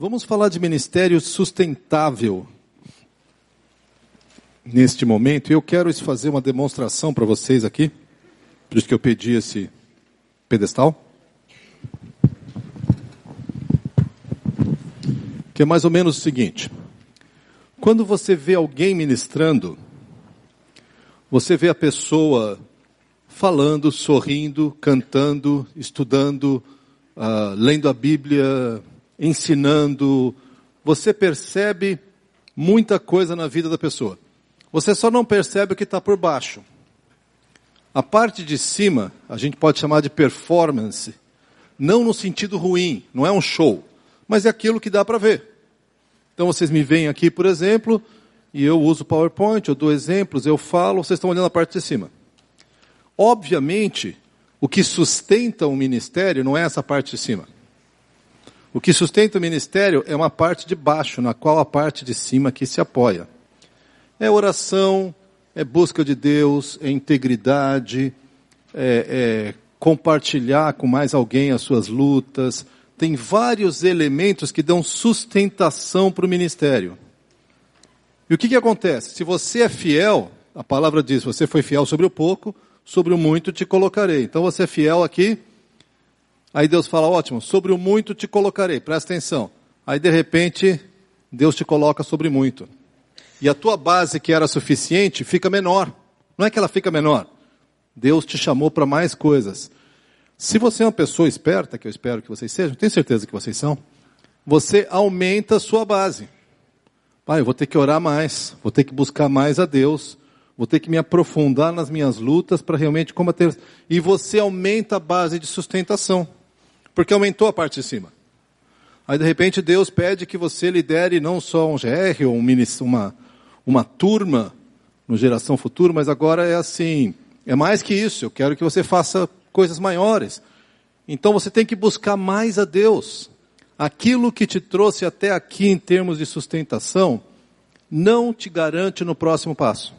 Vamos falar de ministério sustentável neste momento. Eu quero fazer uma demonstração para vocês aqui. Por isso que eu pedi esse pedestal. Que é mais ou menos o seguinte: quando você vê alguém ministrando, você vê a pessoa falando, sorrindo, cantando, estudando, uh, lendo a Bíblia, ensinando, você percebe muita coisa na vida da pessoa. Você só não percebe o que está por baixo. A parte de cima, a gente pode chamar de performance, não no sentido ruim, não é um show, mas é aquilo que dá para ver. Então vocês me veem aqui, por exemplo, e eu uso PowerPoint, eu dou exemplos, eu falo, vocês estão olhando a parte de cima. Obviamente, o que sustenta o ministério não é essa parte de cima. O que sustenta o ministério é uma parte de baixo, na qual a parte de cima aqui se apoia. É oração, é busca de Deus, é integridade, é, é compartilhar com mais alguém as suas lutas. Tem vários elementos que dão sustentação para o ministério. E o que, que acontece? Se você é fiel, a palavra diz: você foi fiel sobre o pouco, sobre o muito te colocarei. Então você é fiel aqui, Aí Deus fala, ótimo, sobre o muito te colocarei, presta atenção. Aí de repente, Deus te coloca sobre muito. E a tua base que era suficiente fica menor. Não é que ela fica menor. Deus te chamou para mais coisas. Se você é uma pessoa esperta, que eu espero que vocês sejam, tenho certeza que vocês são, você aumenta a sua base. Pai, eu vou ter que orar mais, vou ter que buscar mais a Deus, vou ter que me aprofundar nas minhas lutas para realmente combater. E você aumenta a base de sustentação porque aumentou a parte de cima. Aí de repente Deus pede que você lidere não só um GR ou um uma, uma turma no Geração Futuro, mas agora é assim, é mais que isso, eu quero que você faça coisas maiores. Então você tem que buscar mais a Deus. Aquilo que te trouxe até aqui em termos de sustentação, não te garante no próximo passo.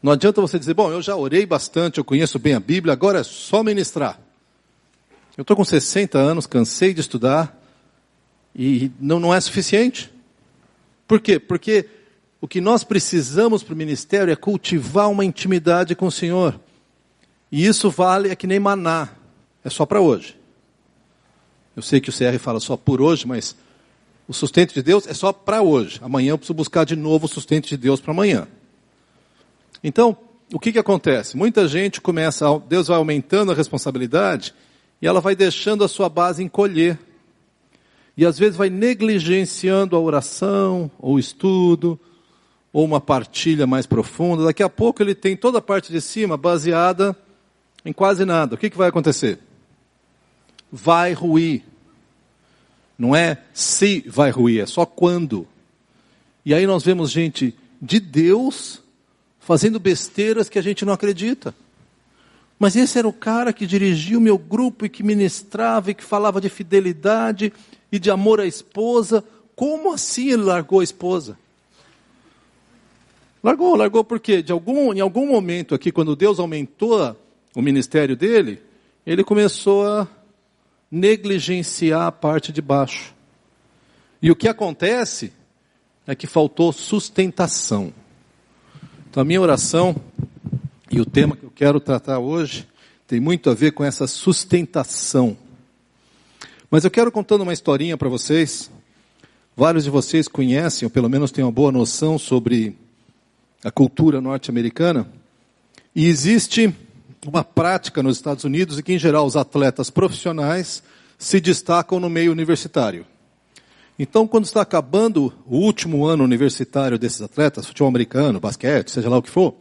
Não adianta você dizer, bom, eu já orei bastante, eu conheço bem a Bíblia, agora é só ministrar. Eu estou com 60 anos, cansei de estudar e não, não é suficiente. Por quê? Porque o que nós precisamos para o ministério é cultivar uma intimidade com o Senhor. E isso vale, é que nem maná, é só para hoje. Eu sei que o CR fala só por hoje, mas o sustento de Deus é só para hoje. Amanhã eu preciso buscar de novo o sustento de Deus para amanhã. Então, o que, que acontece? Muita gente começa, Deus vai aumentando a responsabilidade e ela vai deixando a sua base encolher. E às vezes vai negligenciando a oração, ou o estudo, ou uma partilha mais profunda. Daqui a pouco ele tem toda a parte de cima baseada em quase nada. O que, que vai acontecer? Vai ruir. Não é se vai ruir, é só quando. E aí nós vemos gente de Deus fazendo besteiras que a gente não acredita. Mas esse era o cara que dirigia o meu grupo e que ministrava e que falava de fidelidade e de amor à esposa. Como assim ele largou a esposa? Largou, largou porque de algum, em algum momento aqui, quando Deus aumentou o ministério dele, ele começou a negligenciar a parte de baixo. E o que acontece é que faltou sustentação. Então a minha oração e o tema que eu quero tratar hoje tem muito a ver com essa sustentação. Mas eu quero contando uma historinha para vocês. Vários de vocês conhecem, ou pelo menos têm uma boa noção sobre a cultura norte-americana. E existe uma prática nos Estados Unidos em que, em geral, os atletas profissionais se destacam no meio universitário. Então, quando está acabando o último ano universitário desses atletas, futebol americano, basquete, seja lá o que for,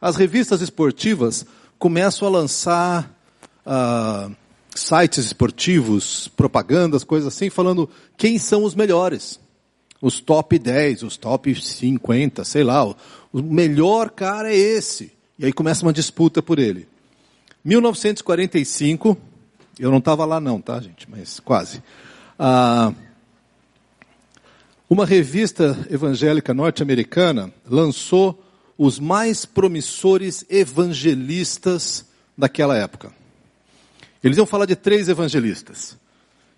as revistas esportivas começam a lançar uh, sites esportivos, propagandas, coisas assim, falando quem são os melhores. Os top 10, os top 50, sei lá. O, melhor cara é esse. E aí começa uma disputa por ele. 1945, eu não estava lá não, tá gente, mas quase. Uh, uma revista evangélica norte-americana lançou os mais promissores evangelistas daquela época. Eles iam falar de três evangelistas.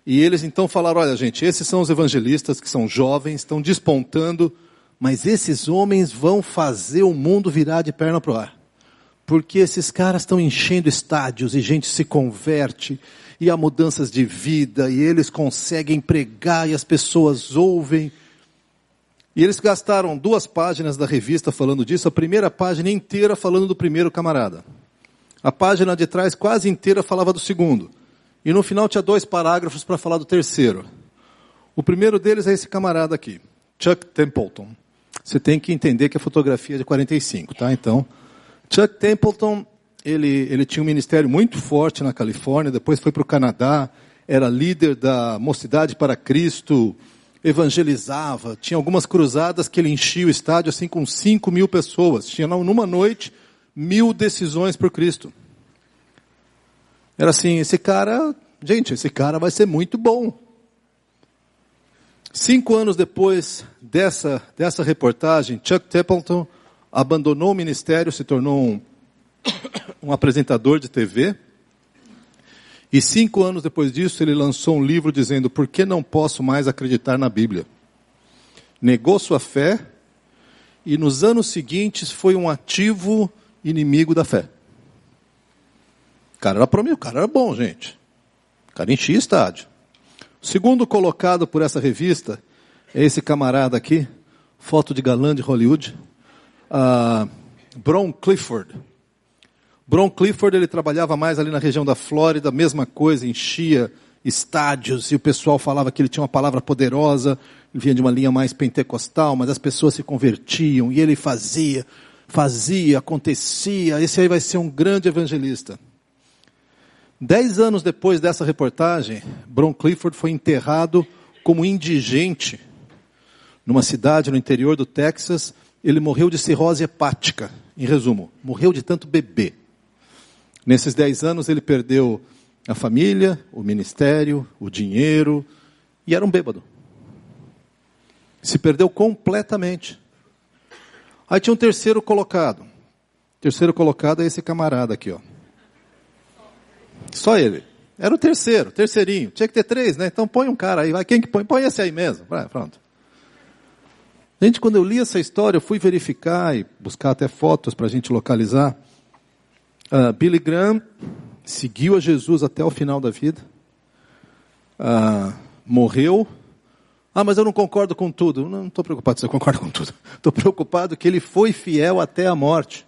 E eles então falaram: olha, gente, esses são os evangelistas que são jovens, estão despontando, mas esses homens vão fazer o mundo virar de perna para o ar. Porque esses caras estão enchendo estádios e gente se converte, e há mudanças de vida, e eles conseguem pregar e as pessoas ouvem. E eles gastaram duas páginas da revista falando disso, a primeira página inteira falando do primeiro camarada. A página de trás quase inteira falava do segundo. E no final tinha dois parágrafos para falar do terceiro. O primeiro deles é esse camarada aqui, Chuck Templeton. Você tem que entender que a fotografia é de 45, tá? Então, Chuck Templeton, ele, ele tinha um ministério muito forte na Califórnia, depois foi para o Canadá, era líder da Mocidade para Cristo, evangelizava, tinha algumas cruzadas que ele enchia o estádio assim com 5 mil pessoas. Tinha numa noite mil decisões por Cristo. Era assim, esse cara, gente, esse cara vai ser muito bom. Cinco anos depois dessa, dessa reportagem, Chuck Templeton abandonou o ministério, se tornou um, um apresentador de TV. E cinco anos depois disso, ele lançou um livro dizendo: Por que não posso mais acreditar na Bíblia? Negou sua fé e nos anos seguintes foi um ativo inimigo da fé. O cara era promissor, o cara era bom, gente. O cara enchia estádio. Segundo colocado por essa revista é esse camarada aqui, foto de galã de Hollywood, uh, Bron Clifford. Bron Clifford, ele trabalhava mais ali na região da Flórida, mesma coisa, enchia estádios e o pessoal falava que ele tinha uma palavra poderosa, ele vinha de uma linha mais pentecostal, mas as pessoas se convertiam e ele fazia, fazia, acontecia, esse aí vai ser um grande evangelista. Dez anos depois dessa reportagem, Bron Clifford foi enterrado como indigente numa cidade no interior do Texas. Ele morreu de cirrose hepática, em resumo, morreu de tanto beber. Nesses dez anos ele perdeu a família, o ministério, o dinheiro e era um bêbado. Se perdeu completamente. Aí tinha um terceiro colocado. Terceiro colocado é esse camarada aqui, ó. Só ele. Era o terceiro, terceirinho. Tinha que ter três, né? Então põe um cara aí, vai. Quem que põe? Põe esse aí mesmo. Vai, pronto. Gente, quando eu li essa história, eu fui verificar e buscar até fotos para a gente localizar. Uh, Billy Graham seguiu a Jesus até o final da vida, uh, morreu. Ah, mas eu não concordo com tudo. Não estou preocupado se eu concordo com tudo. Estou preocupado que ele foi fiel até a morte.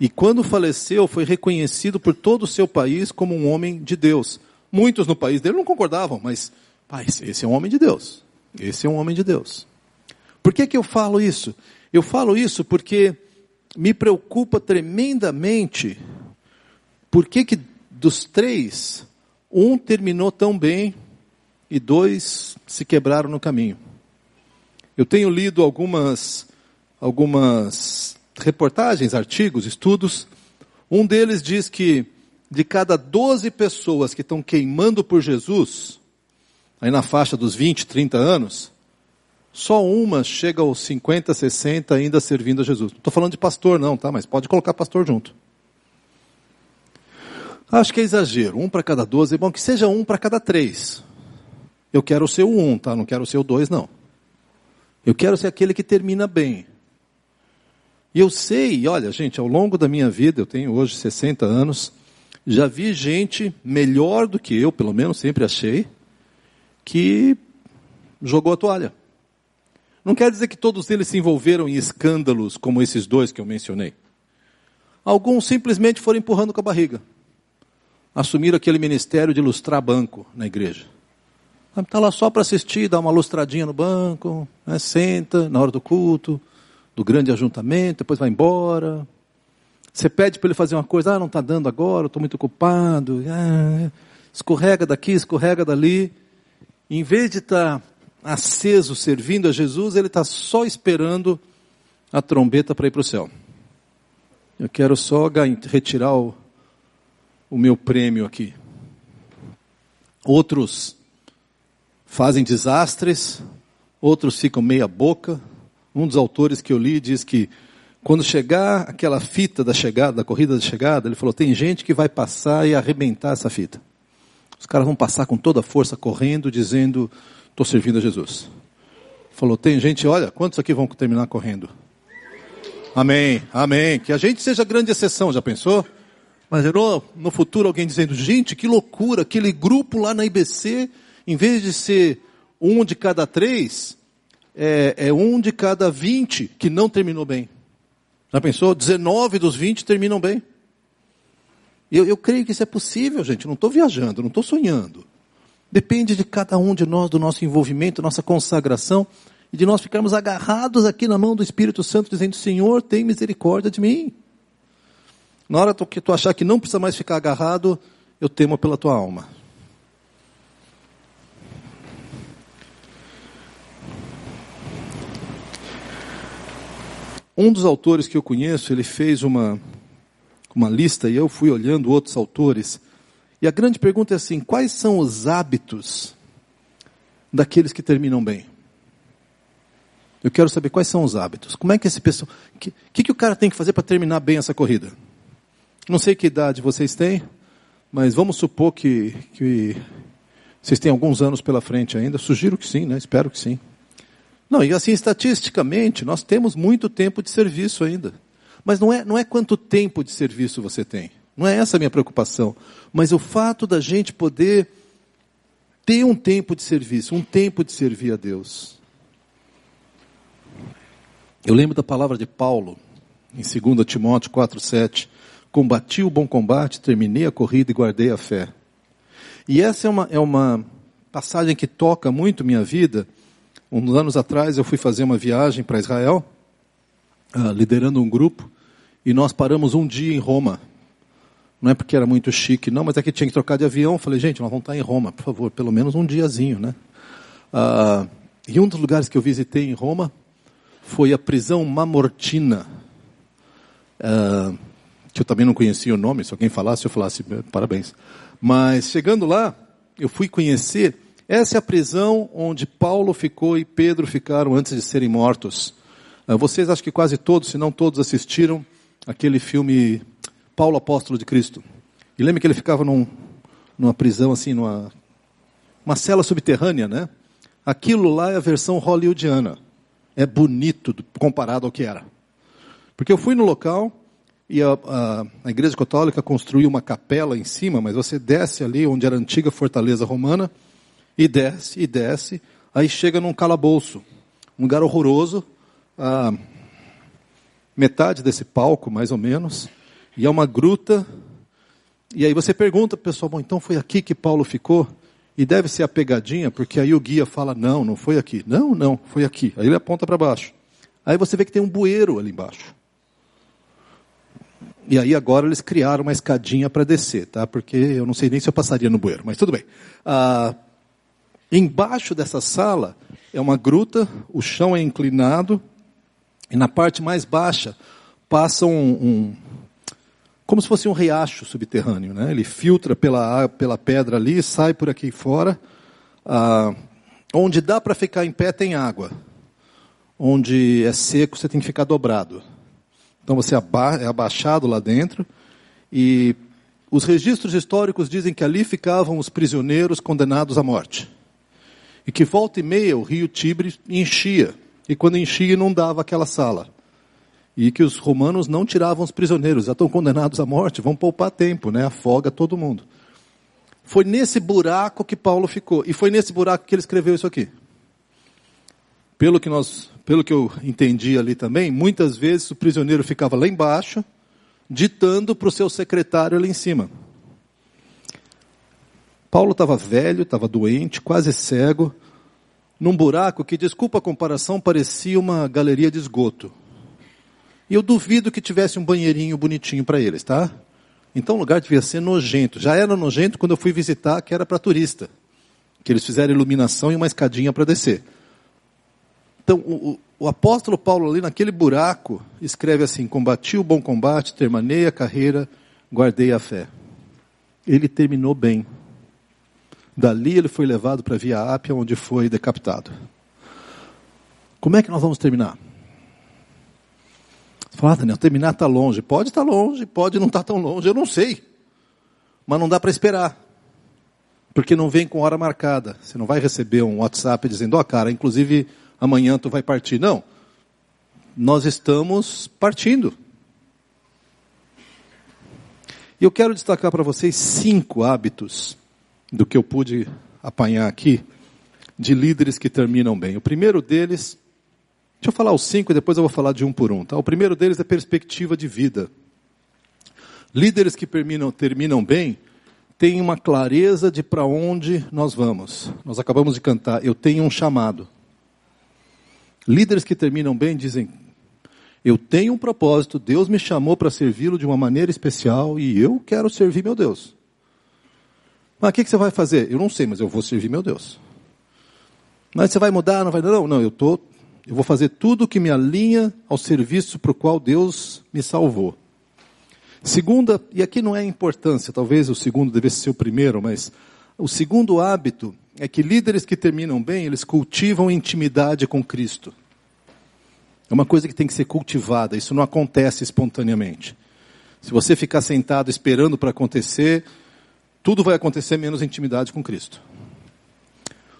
E quando faleceu, foi reconhecido por todo o seu país como um homem de Deus. Muitos no país dele não concordavam, mas, pai, esse é um homem de Deus. Esse é um homem de Deus. Por que, que eu falo isso? Eu falo isso porque me preocupa tremendamente por que, que dos três, um terminou tão bem e dois se quebraram no caminho. Eu tenho lido algumas, algumas reportagens, artigos, estudos. Um deles diz que de cada 12 pessoas que estão queimando por Jesus, aí na faixa dos 20, 30 anos, só uma chega aos 50, 60 ainda servindo a Jesus. Não estou falando de pastor, não, tá? Mas pode colocar pastor junto. Acho que é exagero. Um para cada 12. É bom que seja um para cada três. Eu quero ser o um, tá? Não quero ser o dois, não. Eu quero ser aquele que termina bem. E eu sei, olha, gente, ao longo da minha vida, eu tenho hoje 60 anos, já vi gente melhor do que eu, pelo menos sempre achei, que jogou a toalha. Não quer dizer que todos eles se envolveram em escândalos como esses dois que eu mencionei. Alguns simplesmente foram empurrando com a barriga. Assumiram aquele ministério de lustrar banco na igreja. Está lá só para assistir, dar uma lustradinha no banco, né, senta na hora do culto, do grande ajuntamento, depois vai embora. Você pede para ele fazer uma coisa, ah, não está dando agora, estou muito ocupado. Ah, escorrega daqui, escorrega dali. Em vez de estar tá aceso servindo a Jesus, ele está só esperando a trombeta para ir para o céu. Eu quero só retirar o, o meu prêmio aqui. Outros fazem desastres, outros ficam meia boca. Um dos autores que eu li diz que quando chegar aquela fita da chegada, da corrida da chegada, ele falou: tem gente que vai passar e arrebentar essa fita. Os caras vão passar com toda a força correndo, dizendo: estou servindo a Jesus. Falou: tem gente, olha, quantos aqui vão terminar correndo? Amém, amém. Que a gente seja grande exceção, já pensou? Mas no, no futuro alguém dizendo: gente, que loucura, aquele grupo lá na IBC, em vez de ser um de cada três, é, é um de cada vinte que não terminou bem. Já pensou? 19 dos 20 terminam bem. Eu, eu creio que isso é possível, gente. Não estou viajando, não estou sonhando. Depende de cada um de nós, do nosso envolvimento, nossa consagração, e de nós ficarmos agarrados aqui na mão do Espírito Santo, dizendo: Senhor, tem misericórdia de mim. Na hora que tu achar que não precisa mais ficar agarrado, eu temo pela tua alma. Um dos autores que eu conheço, ele fez uma, uma lista e eu fui olhando outros autores. E a grande pergunta é assim: quais são os hábitos daqueles que terminam bem? Eu quero saber quais são os hábitos. Como é que esse pessoal. O que, que, que o cara tem que fazer para terminar bem essa corrida? Não sei que idade vocês têm, mas vamos supor que, que vocês têm alguns anos pela frente ainda. Sugiro que sim, né? Espero que sim. Não, e assim, estatisticamente, nós temos muito tempo de serviço ainda. Mas não é, não é quanto tempo de serviço você tem. Não é essa a minha preocupação. Mas o fato da gente poder ter um tempo de serviço, um tempo de servir a Deus. Eu lembro da palavra de Paulo, em 2 Timóteo 4,7. Combati o bom combate, terminei a corrida e guardei a fé. E essa é uma, é uma passagem que toca muito minha vida Uns anos atrás eu fui fazer uma viagem para Israel, uh, liderando um grupo, e nós paramos um dia em Roma. Não é porque era muito chique, não, mas é que tinha que trocar de avião. Falei, gente, nós vamos estar em Roma, por favor, pelo menos um diazinho, né? Uh, e um dos lugares que eu visitei em Roma foi a prisão Mamortina, uh, que eu também não conhecia o nome, se alguém falasse, eu falasse, parabéns. Mas chegando lá, eu fui conhecer essa é a prisão onde Paulo ficou e Pedro ficaram antes de serem mortos. Ah, vocês acho que quase todos, se não todos, assistiram aquele filme Paulo Apóstolo de Cristo. E lembra que ele ficava num, numa prisão assim, numa uma cela subterrânea, né? Aquilo lá é a versão hollywoodiana. É bonito comparado ao que era. Porque eu fui no local e a, a, a igreja católica construiu uma capela em cima, mas você desce ali onde era a antiga fortaleza romana e desce, e desce, aí chega num calabouço, um lugar horroroso, metade desse palco, mais ou menos, e é uma gruta, e aí você pergunta, pessoal, bom, então foi aqui que Paulo ficou? E deve ser a pegadinha, porque aí o guia fala, não, não foi aqui. Não, não, foi aqui. Aí ele aponta para baixo. Aí você vê que tem um bueiro ali embaixo. E aí agora eles criaram uma escadinha para descer, tá? Porque eu não sei nem se eu passaria no bueiro, mas tudo bem. Ah, Embaixo dessa sala é uma gruta, o chão é inclinado, e na parte mais baixa passa um, um como se fosse um riacho subterrâneo, né? Ele filtra pela, pela pedra ali, sai por aqui fora. Ah, onde dá para ficar em pé tem água. Onde é seco você tem que ficar dobrado. Então você é abaixado lá dentro e os registros históricos dizem que ali ficavam os prisioneiros condenados à morte e que volta e meia o rio Tibre enchia, e quando enchia inundava aquela sala. E que os romanos não tiravam os prisioneiros, já estão condenados à morte, vão poupar tempo, né? afoga todo mundo. Foi nesse buraco que Paulo ficou, e foi nesse buraco que ele escreveu isso aqui. Pelo que, nós, pelo que eu entendi ali também, muitas vezes o prisioneiro ficava lá embaixo, ditando para o seu secretário ali em cima. Paulo estava velho, estava doente, quase cego, num buraco que, desculpa a comparação, parecia uma galeria de esgoto. E eu duvido que tivesse um banheirinho bonitinho para eles, tá? Então o lugar devia ser nojento. Já era nojento quando eu fui visitar, que era para turista. Que eles fizeram iluminação e uma escadinha para descer. Então, o, o, apóstolo Paulo ali naquele buraco escreve assim: Combati o bom combate, terminei a carreira, guardei a fé. Ele terminou bem. Dali ele foi levado para Via Ápia, onde foi decapitado. Como é que nós vamos terminar? Você fala, ah, Daniel, terminar está longe. Pode estar tá longe, pode não estar tá tão longe, eu não sei. Mas não dá para esperar. Porque não vem com hora marcada. Você não vai receber um WhatsApp dizendo, ó oh, cara, inclusive amanhã tu vai partir. Não. Nós estamos partindo. E eu quero destacar para vocês cinco hábitos do que eu pude apanhar aqui de líderes que terminam bem. O primeiro deles, deixa eu falar os cinco e depois eu vou falar de um por um. Tá? O primeiro deles é perspectiva de vida. Líderes que terminam, terminam bem têm uma clareza de para onde nós vamos. Nós acabamos de cantar, eu tenho um chamado. Líderes que terminam bem dizem, eu tenho um propósito, Deus me chamou para servi-lo de uma maneira especial e eu quero servir meu Deus. Mas o que, que você vai fazer? Eu não sei, mas eu vou servir meu Deus. Mas você vai mudar, não vai? Não, não, eu tô, eu vou fazer tudo que me alinha ao serviço para o qual Deus me salvou. Segunda, e aqui não é importância, talvez o segundo devesse ser o primeiro, mas o segundo hábito é que líderes que terminam bem, eles cultivam intimidade com Cristo. É uma coisa que tem que ser cultivada, isso não acontece espontaneamente. Se você ficar sentado esperando para acontecer, tudo vai acontecer menos intimidade com Cristo.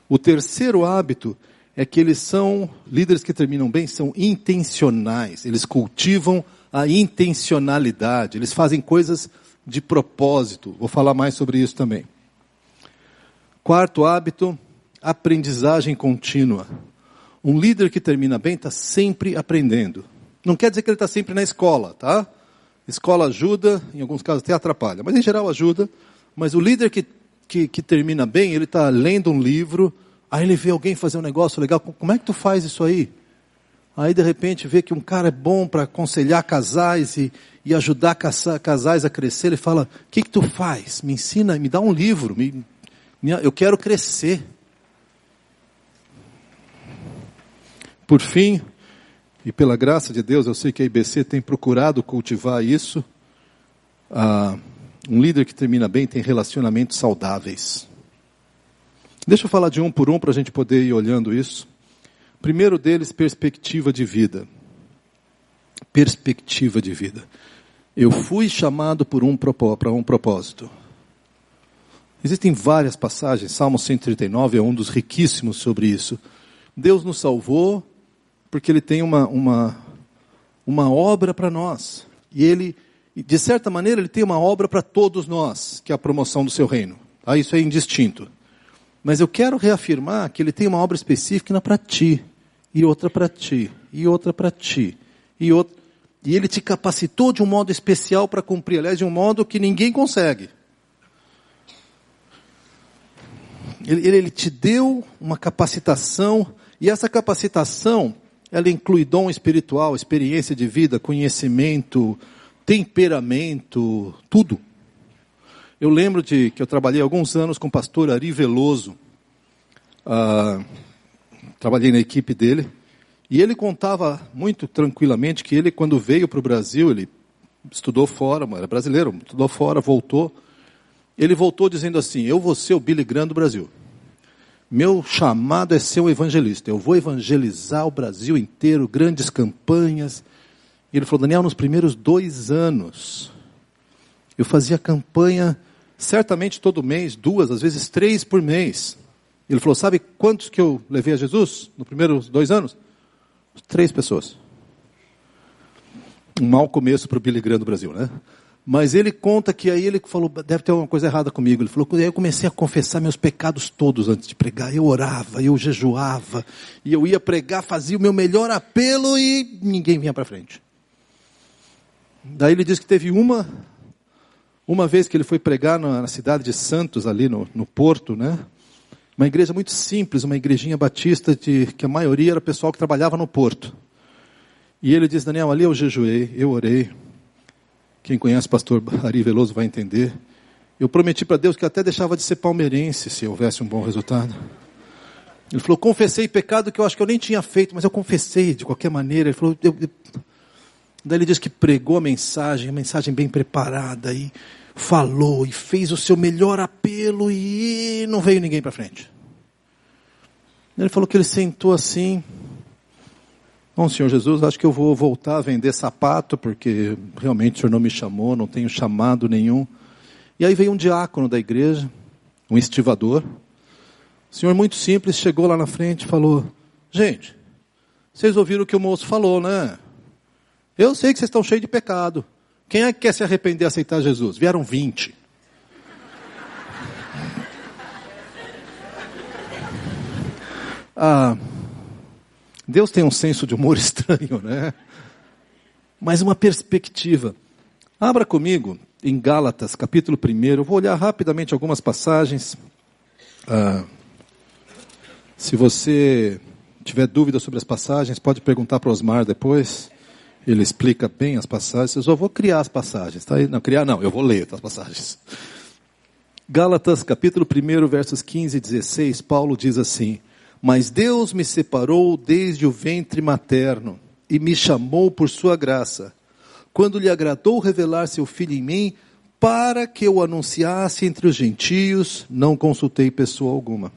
O terceiro hábito é que eles são, líderes que terminam bem, são intencionais. Eles cultivam a intencionalidade. Eles fazem coisas de propósito. Vou falar mais sobre isso também. Quarto hábito, aprendizagem contínua. Um líder que termina bem está sempre aprendendo. Não quer dizer que ele está sempre na escola, tá? Escola ajuda, em alguns casos até atrapalha, mas em geral ajuda. Mas o líder que que, que termina bem, ele está lendo um livro, aí ele vê alguém fazer um negócio legal, como é que tu faz isso aí? Aí de repente vê que um cara é bom para aconselhar casais e, e ajudar casais a crescer, ele fala, o que, que tu faz? Me ensina, me dá um livro, me, me, eu quero crescer. Por fim, e pela graça de Deus, eu sei que a IBC tem procurado cultivar isso. Ah, um líder que termina bem tem relacionamentos saudáveis. Deixa eu falar de um por um para a gente poder ir olhando isso. Primeiro deles, perspectiva de vida. Perspectiva de vida. Eu fui chamado por um para um propósito. Existem várias passagens, Salmo 139 é um dos riquíssimos sobre isso. Deus nos salvou porque Ele tem uma, uma, uma obra para nós. E Ele de certa maneira, ele tem uma obra para todos nós, que é a promoção do seu reino. Tá? Isso é indistinto. Mas eu quero reafirmar que ele tem uma obra específica para ti, e outra para ti, e outra para ti, e outra. E ele te capacitou de um modo especial para cumprir, aliás, de um modo que ninguém consegue. Ele, ele, te deu uma capacitação, e essa capacitação, ela inclui dom espiritual, experiência de vida, conhecimento, temperamento, tudo. Eu lembro de que eu trabalhei alguns anos com o pastor Ari Veloso. Ah, trabalhei na equipe dele. E ele contava muito tranquilamente que ele, quando veio para o Brasil, ele estudou fora, era brasileiro, estudou fora, voltou. Ele voltou dizendo assim: Eu vou ser o Billy Graham do Brasil. Meu chamado é ser um evangelista. Eu vou evangelizar o Brasil inteiro, grandes campanhas. E ele falou: Daniel, nos primeiros dois anos, eu fazia campanha certamente todo mês, duas, às vezes três por mês. Ele falou: Sabe quantos que eu levei a Jesus nos primeiros dois anos? Três pessoas. Um mau começo para o Billy Graham do Brasil, né? Mas ele conta que aí ele falou, deve ter alguma coisa errada comigo. Ele falou, aí eu comecei a confessar meus pecados todos antes de pregar. Eu orava, eu jejuava, e eu ia pregar, fazia o meu melhor apelo e ninguém vinha para frente. Daí ele diz que teve uma, uma vez que ele foi pregar na, na cidade de Santos, ali no, no Porto, né? Uma igreja muito simples, uma igrejinha batista de, que a maioria era pessoal que trabalhava no Porto. E ele diz, Daniel, ali eu jejuei, eu orei. Quem conhece o pastor Ari Veloso vai entender. Eu prometi para Deus que até deixava de ser palmeirense se houvesse um bom resultado. Ele falou, confessei pecado que eu acho que eu nem tinha feito, mas eu confessei de qualquer maneira. Ele falou, eu, eu, Daí ele diz que pregou a mensagem, a mensagem bem preparada, e falou, e fez o seu melhor apelo, e não veio ninguém para frente. Ele falou que ele sentou assim. Bom, Senhor Jesus, acho que eu vou voltar a vender sapato, porque realmente o Senhor não me chamou, não tenho chamado nenhum. E aí veio um diácono da igreja, um estivador. O senhor muito simples chegou lá na frente e falou: Gente, vocês ouviram o que o moço falou, né? Eu sei que vocês estão cheios de pecado. Quem é que quer se arrepender e aceitar Jesus? Vieram 20. Ah, Deus tem um senso de humor estranho, né? Mas uma perspectiva. Abra comigo em Gálatas, capítulo 1. Eu vou olhar rapidamente algumas passagens. Ah, se você tiver dúvida sobre as passagens, pode perguntar para o Osmar depois. Ele explica bem as passagens. Eu só vou criar as passagens, tá? Não, criar não, eu vou ler as passagens. Gálatas, capítulo 1, versos 15 e 16, Paulo diz assim: Mas Deus me separou desde o ventre materno e me chamou por sua graça, quando lhe agradou revelar seu filho em mim, para que eu anunciasse entre os gentios, não consultei pessoa alguma.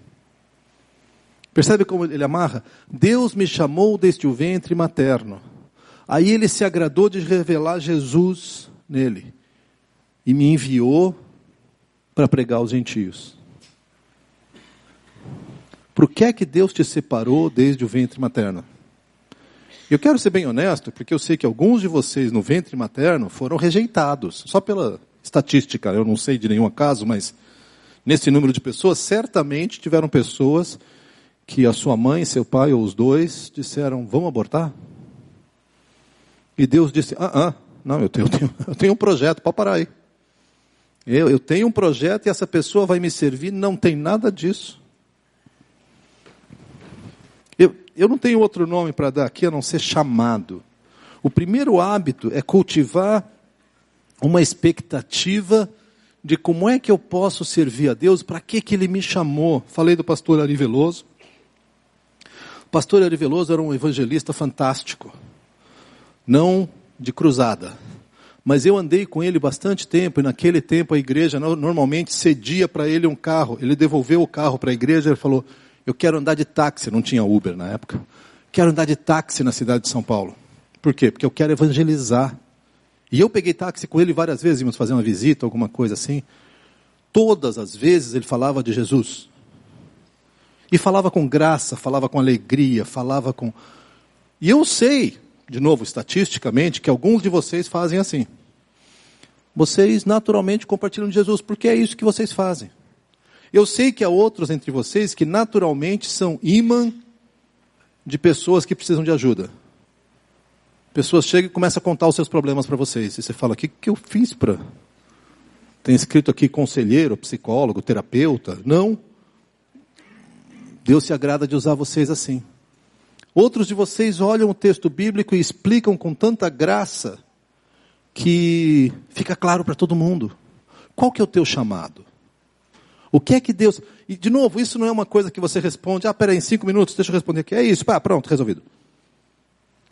Percebe como ele amarra? Deus me chamou desde o ventre materno. Aí ele se agradou de revelar Jesus nele e me enviou para pregar aos gentios. Por que é que Deus te separou desde o ventre materno? Eu quero ser bem honesto, porque eu sei que alguns de vocês no ventre materno foram rejeitados, só pela estatística, eu não sei de nenhum caso, mas nesse número de pessoas, certamente tiveram pessoas que a sua mãe, seu pai ou os dois disseram: Vamos abortar? E Deus disse: Ah, ah não, eu tenho, eu tenho, eu tenho um projeto, pode parar aí. Eu, eu tenho um projeto e essa pessoa vai me servir, não tem nada disso. Eu, eu não tenho outro nome para dar aqui a não ser chamado. O primeiro hábito é cultivar uma expectativa de como é que eu posso servir a Deus, para que, que Ele me chamou. Falei do pastor Ari Veloso. O pastor Ari Veloso era um evangelista fantástico não de cruzada. Mas eu andei com ele bastante tempo, e naquele tempo a igreja normalmente cedia para ele um carro. Ele devolveu o carro para a igreja e falou: Eu quero andar de táxi, não tinha Uber na época. Quero andar de táxi na cidade de São Paulo. Por quê? Porque eu quero evangelizar. E eu peguei táxi com ele várias vezes, íamos fazer uma visita, alguma coisa assim. Todas as vezes ele falava de Jesus. E falava com graça, falava com alegria, falava com. E eu sei, de novo, estatisticamente, que alguns de vocês fazem assim. Vocês naturalmente compartilham de Jesus, porque é isso que vocês fazem. Eu sei que há outros entre vocês que naturalmente são imã de pessoas que precisam de ajuda. Pessoas chegam e começam a contar os seus problemas para vocês. E você fala: o que, que eu fiz para. Tem escrito aqui conselheiro, psicólogo, terapeuta. Não. Deus se agrada de usar vocês assim. Outros de vocês olham o texto bíblico e explicam com tanta graça que fica claro para todo mundo. Qual que é o teu chamado? O que é que Deus. E, de novo, isso não é uma coisa que você responde, ah, peraí, em cinco minutos, deixa eu responder aqui. É isso, pá, pronto, resolvido.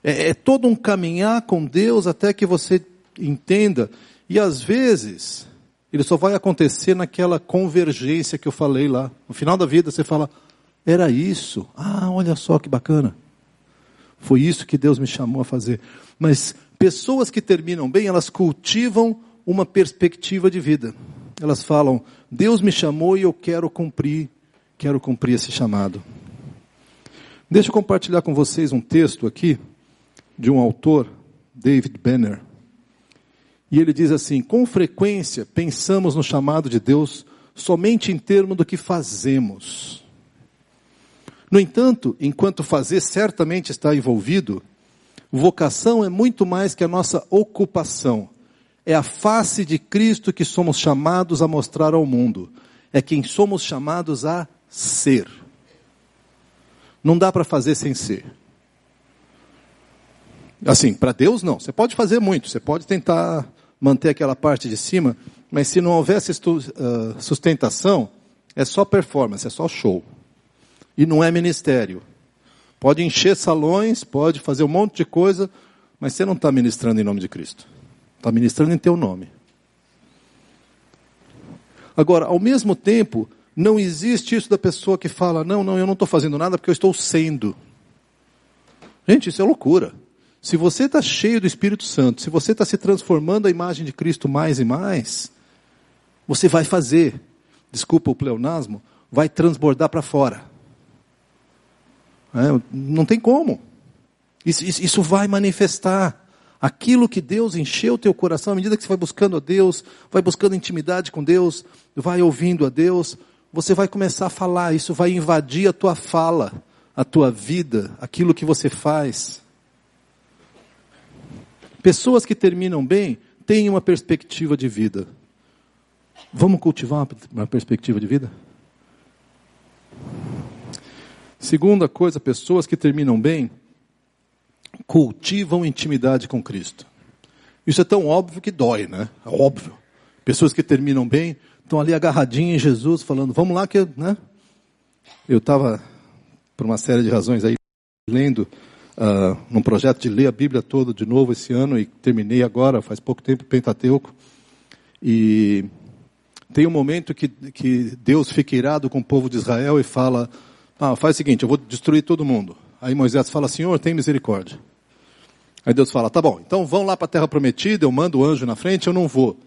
É, é todo um caminhar com Deus até que você entenda. E às vezes, ele só vai acontecer naquela convergência que eu falei lá. No final da vida, você fala, era isso. Ah, olha só que bacana. Foi isso que Deus me chamou a fazer. Mas pessoas que terminam bem, elas cultivam uma perspectiva de vida. Elas falam: Deus me chamou e eu quero cumprir, quero cumprir esse chamado. Deixa eu compartilhar com vocês um texto aqui de um autor, David Benner. E ele diz assim: com frequência pensamos no chamado de Deus somente em termos do que fazemos. No entanto, enquanto fazer certamente está envolvido, vocação é muito mais que a nossa ocupação. É a face de Cristo que somos chamados a mostrar ao mundo. É quem somos chamados a ser. Não dá para fazer sem ser. Assim, para Deus não. Você pode fazer muito, você pode tentar manter aquela parte de cima, mas se não houvesse ah, sustentação, é só performance, é só show e não é ministério. Pode encher salões, pode fazer um monte de coisa, mas você não está ministrando em nome de Cristo. Está ministrando em teu nome. Agora, ao mesmo tempo, não existe isso da pessoa que fala, não, não, eu não estou fazendo nada porque eu estou sendo. Gente, isso é loucura. Se você está cheio do Espírito Santo, se você está se transformando a imagem de Cristo mais e mais, você vai fazer. desculpa o pleonasmo, vai transbordar para fora. É, não tem como. Isso, isso, isso, vai manifestar. Aquilo que Deus encheu o teu coração, à medida que você vai buscando a Deus, vai buscando intimidade com Deus, vai ouvindo a Deus, você vai começar a falar, isso vai invadir a tua fala, a tua vida, aquilo que você faz. Pessoas que terminam bem têm uma perspectiva de vida. Vamos cultivar uma perspectiva de vida? Segunda coisa, pessoas que terminam bem cultivam intimidade com Cristo. Isso é tão óbvio que dói, né? É óbvio. Pessoas que terminam bem estão ali agarradinhas em Jesus, falando, vamos lá que, né? Eu estava, por uma série de razões aí, lendo uh, num projeto de ler a Bíblia toda de novo esse ano e terminei agora, faz pouco tempo, Pentateuco. E tem um momento que, que Deus fica irado com o povo de Israel e fala, ah, faz o seguinte, eu vou destruir todo mundo. Aí Moisés fala, Senhor, tem misericórdia. Aí Deus fala, tá bom, então vão lá para a terra prometida, eu mando o anjo na frente, eu não vou.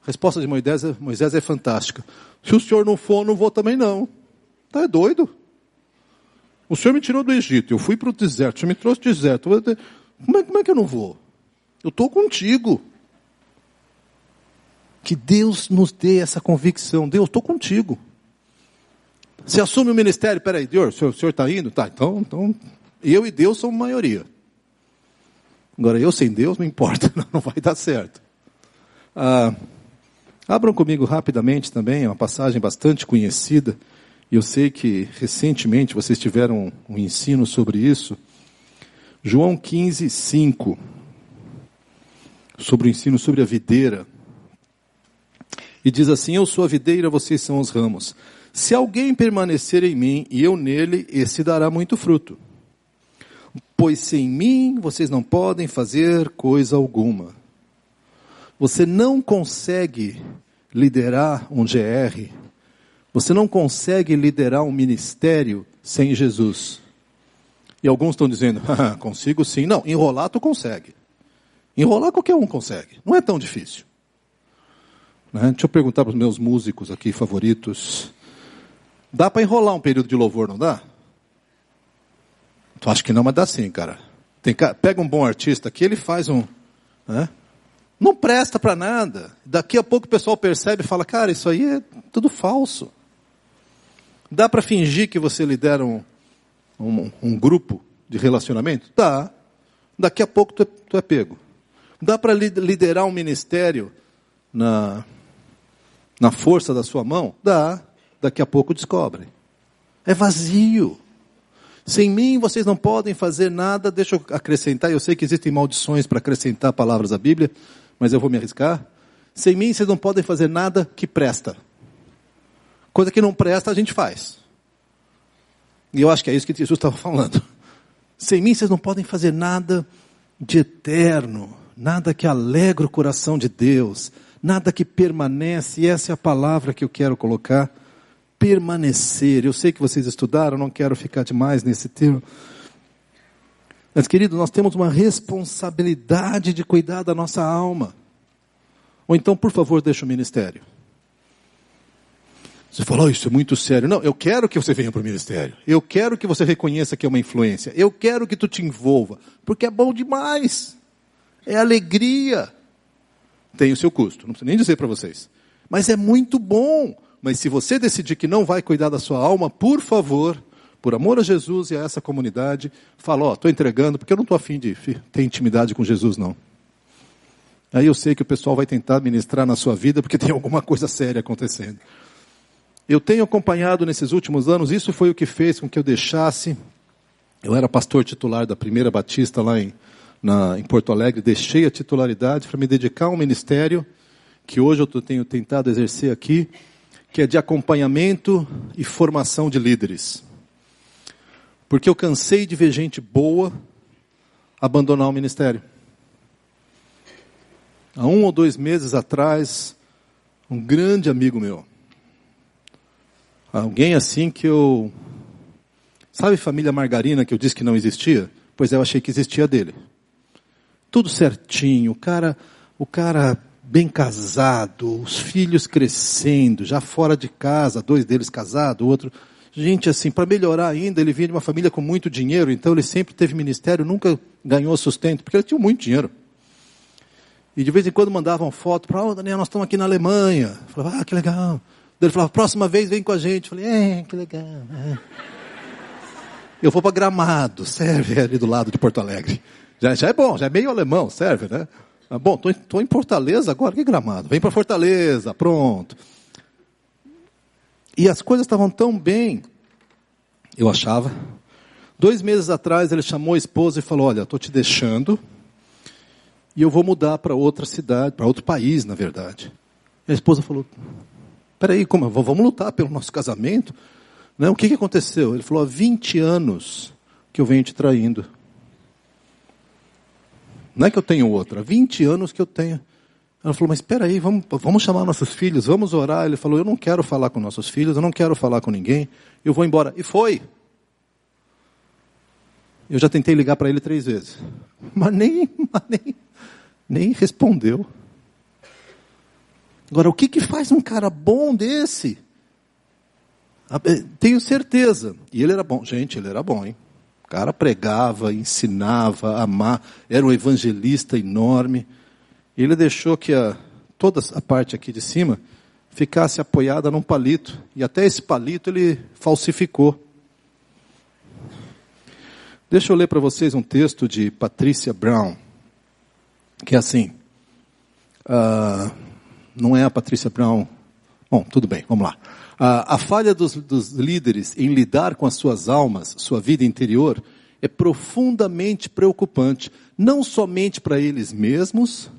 A resposta de Moisés, é, Moisés é fantástica. Se o senhor não for, eu não vou também não. Tá é doido? O senhor me tirou do Egito, eu fui para o deserto, o senhor me trouxe do deserto. Como é, como é que eu não vou? Eu estou contigo. Que Deus nos dê essa convicção. Deus, estou contigo. Você assume o ministério, peraí, Deus, o senhor está indo? Tá, então, então, eu e Deus somos maioria. Agora, eu sem Deus, não importa, não vai dar certo. Ah, abram comigo rapidamente também, é uma passagem bastante conhecida, e eu sei que recentemente vocês tiveram um ensino sobre isso. João 15, 5. Sobre o ensino sobre a videira. E diz assim: Eu sou a videira, vocês são os ramos. Se alguém permanecer em mim e eu nele, esse dará muito fruto. Pois sem mim vocês não podem fazer coisa alguma. Você não consegue liderar um GR, você não consegue liderar um ministério sem Jesus. E alguns estão dizendo, ah, consigo sim. Não, enrolar tu consegue. Enrolar qualquer um consegue. Não é tão difícil. Né? Deixa eu perguntar para os meus músicos aqui favoritos. Dá para enrolar um período de louvor, não dá? Tu acha que não, mas dá sim, cara. Tem, pega um bom artista aqui, ele faz um. Né? Não presta para nada. Daqui a pouco o pessoal percebe e fala, cara, isso aí é tudo falso. Dá para fingir que você lidera um, um, um, grupo de relacionamento? Dá. Daqui a pouco tu é, tu é pego. Dá para liderar um ministério na, na força da sua mão? Dá. Daqui a pouco descobrem. É vazio. Sem mim vocês não podem fazer nada. Deixa eu acrescentar, eu sei que existem maldições para acrescentar palavras à Bíblia, mas eu vou me arriscar. Sem mim vocês não podem fazer nada que presta. Coisa que não presta a gente faz. E eu acho que é isso que Jesus estava falando. Sem mim vocês não podem fazer nada de eterno, nada que alegra o coração de Deus, nada que permanece, e essa é a palavra que eu quero colocar, permanecer. Eu sei que vocês estudaram, não quero ficar demais nesse termo. Mas, querido, nós temos uma responsabilidade de cuidar da nossa alma. Ou então, por favor, deixa o ministério. Você falou, oh, isso é muito sério. Não, eu quero que você venha para o ministério. Eu quero que você reconheça que é uma influência. Eu quero que tu te envolva. Porque é bom demais. É alegria tem o seu custo. Não preciso nem dizer para vocês. Mas é muito bom. Mas se você decidir que não vai cuidar da sua alma, por favor, por amor a Jesus e a essa comunidade, fala, ó, oh, estou entregando, porque eu não estou afim de ter intimidade com Jesus, não. Aí eu sei que o pessoal vai tentar ministrar na sua vida, porque tem alguma coisa séria acontecendo. Eu tenho acompanhado nesses últimos anos, isso foi o que fez com que eu deixasse, eu era pastor titular da primeira batista lá em na, em Porto Alegre, deixei a titularidade para me dedicar a um ministério que hoje eu tenho tentado exercer aqui, que é de acompanhamento e formação de líderes. Porque eu cansei de ver gente boa abandonar o ministério. Há um ou dois meses atrás, um grande amigo meu, alguém assim que eu. Sabe família Margarina que eu disse que não existia? Pois é, eu achei que existia dele tudo certinho, o cara, o cara bem casado, os filhos crescendo, já fora de casa, dois deles casados, o outro. Gente, assim, para melhorar ainda, ele vinha de uma família com muito dinheiro, então ele sempre teve ministério, nunca ganhou sustento, porque ele tinha muito dinheiro. E de vez em quando mandavam foto para, oh, Daniel, nós estamos aqui na Alemanha. Eu falava, ah, que legal. Ele falava, próxima vez vem com a gente. Eu falei, é, que legal. É. Eu vou para Gramado, serve ali do lado de Porto Alegre. Já, já é bom, já é meio alemão, serve, né? Ah, bom, estou em Fortaleza agora, que Gramado. Vem para Fortaleza, pronto. E as coisas estavam tão bem, eu achava. Dois meses atrás ele chamou a esposa e falou: Olha, estou te deixando e eu vou mudar para outra cidade, para outro país, na verdade. E a esposa falou: Peraí, como? Vamos lutar pelo nosso casamento? Não, o que, que aconteceu? Ele falou: há 20 anos que eu venho te traindo. Não é que eu tenho outra, há 20 anos que eu tenho. Ela falou, mas espera aí, vamos, vamos chamar nossos filhos, vamos orar. Ele falou, eu não quero falar com nossos filhos, eu não quero falar com ninguém, eu vou embora. E foi. Eu já tentei ligar para ele três vezes, mas nem, mas nem, nem respondeu. Agora, o que, que faz um cara bom desse? Ah, eh, tenho certeza. E ele era bom. Gente, ele era bom, hein? O cara pregava, ensinava, amar, era um evangelista enorme. Ele deixou que a, toda a parte aqui de cima ficasse apoiada num palito. E até esse palito ele falsificou. Deixa eu ler para vocês um texto de Patrícia Brown, que é assim. Uh, não é a Patrícia Brown. Bom, tudo bem, vamos lá. Uh, a falha dos, dos líderes em lidar com as suas almas, sua vida interior, é profundamente preocupante, não somente para eles mesmos,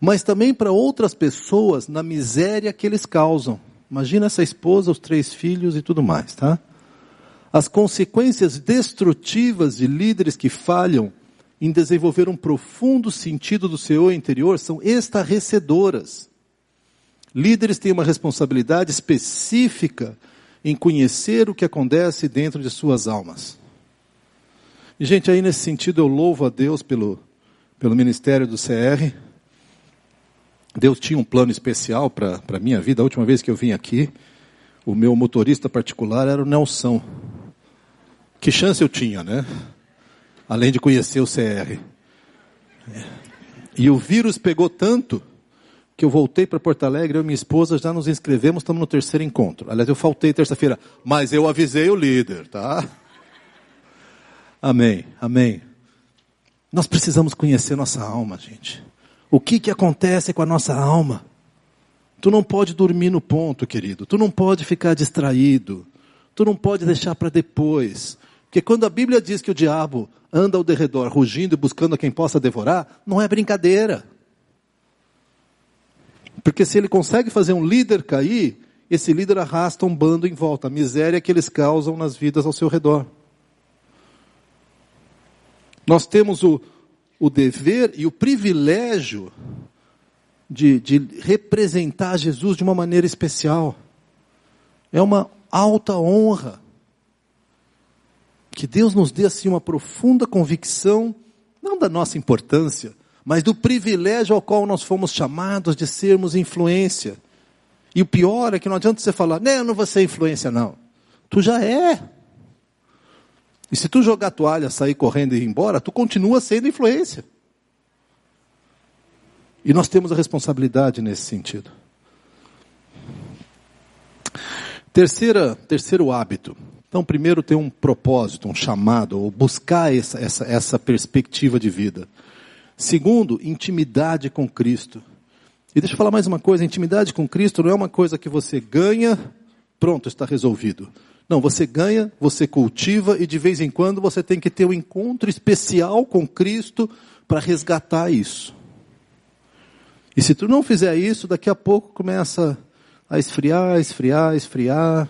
mas também para outras pessoas na miséria que eles causam. Imagina essa esposa, os três filhos e tudo mais, tá? As consequências destrutivas de líderes que falham em desenvolver um profundo sentido do seu interior são estarrecedoras. Líderes têm uma responsabilidade específica em conhecer o que acontece dentro de suas almas. E, gente, aí nesse sentido eu louvo a Deus pelo, pelo ministério do CR. Deus tinha um plano especial para a minha vida. A última vez que eu vim aqui, o meu motorista particular era o Nelson. Que chance eu tinha, né? Além de conhecer o CR. E o vírus pegou tanto que eu voltei para Porto Alegre, eu e minha esposa já nos inscrevemos, estamos no terceiro encontro. Aliás, eu faltei terça-feira, mas eu avisei o líder, tá? Amém, amém. Nós precisamos conhecer nossa alma, gente. O que que acontece com a nossa alma? Tu não pode dormir no ponto, querido. Tu não pode ficar distraído. Tu não pode deixar para depois. Porque quando a Bíblia diz que o diabo anda ao derredor, rugindo e buscando a quem possa devorar, não é brincadeira. Porque se ele consegue fazer um líder cair, esse líder arrasta um bando em volta, a miséria que eles causam nas vidas ao seu redor. Nós temos o, o dever e o privilégio de, de representar Jesus de uma maneira especial. É uma alta honra que Deus nos dê assim uma profunda convicção, não da nossa importância, mas do privilégio ao qual nós fomos chamados de sermos influência. E o pior é que não adianta você falar, não, eu não vou ser influência, não. Tu já é. E se tu jogar a toalha, sair correndo e ir embora, tu continua sendo influência. E nós temos a responsabilidade nesse sentido. Terceira, terceiro hábito, então, primeiro, ter um propósito, um chamado, ou buscar essa, essa, essa perspectiva de vida. Segundo, intimidade com Cristo. E deixa eu falar mais uma coisa: intimidade com Cristo não é uma coisa que você ganha, pronto, está resolvido. Não, você ganha, você cultiva e de vez em quando você tem que ter um encontro especial com Cristo para resgatar isso. E se tu não fizer isso, daqui a pouco começa a esfriar, esfriar, esfriar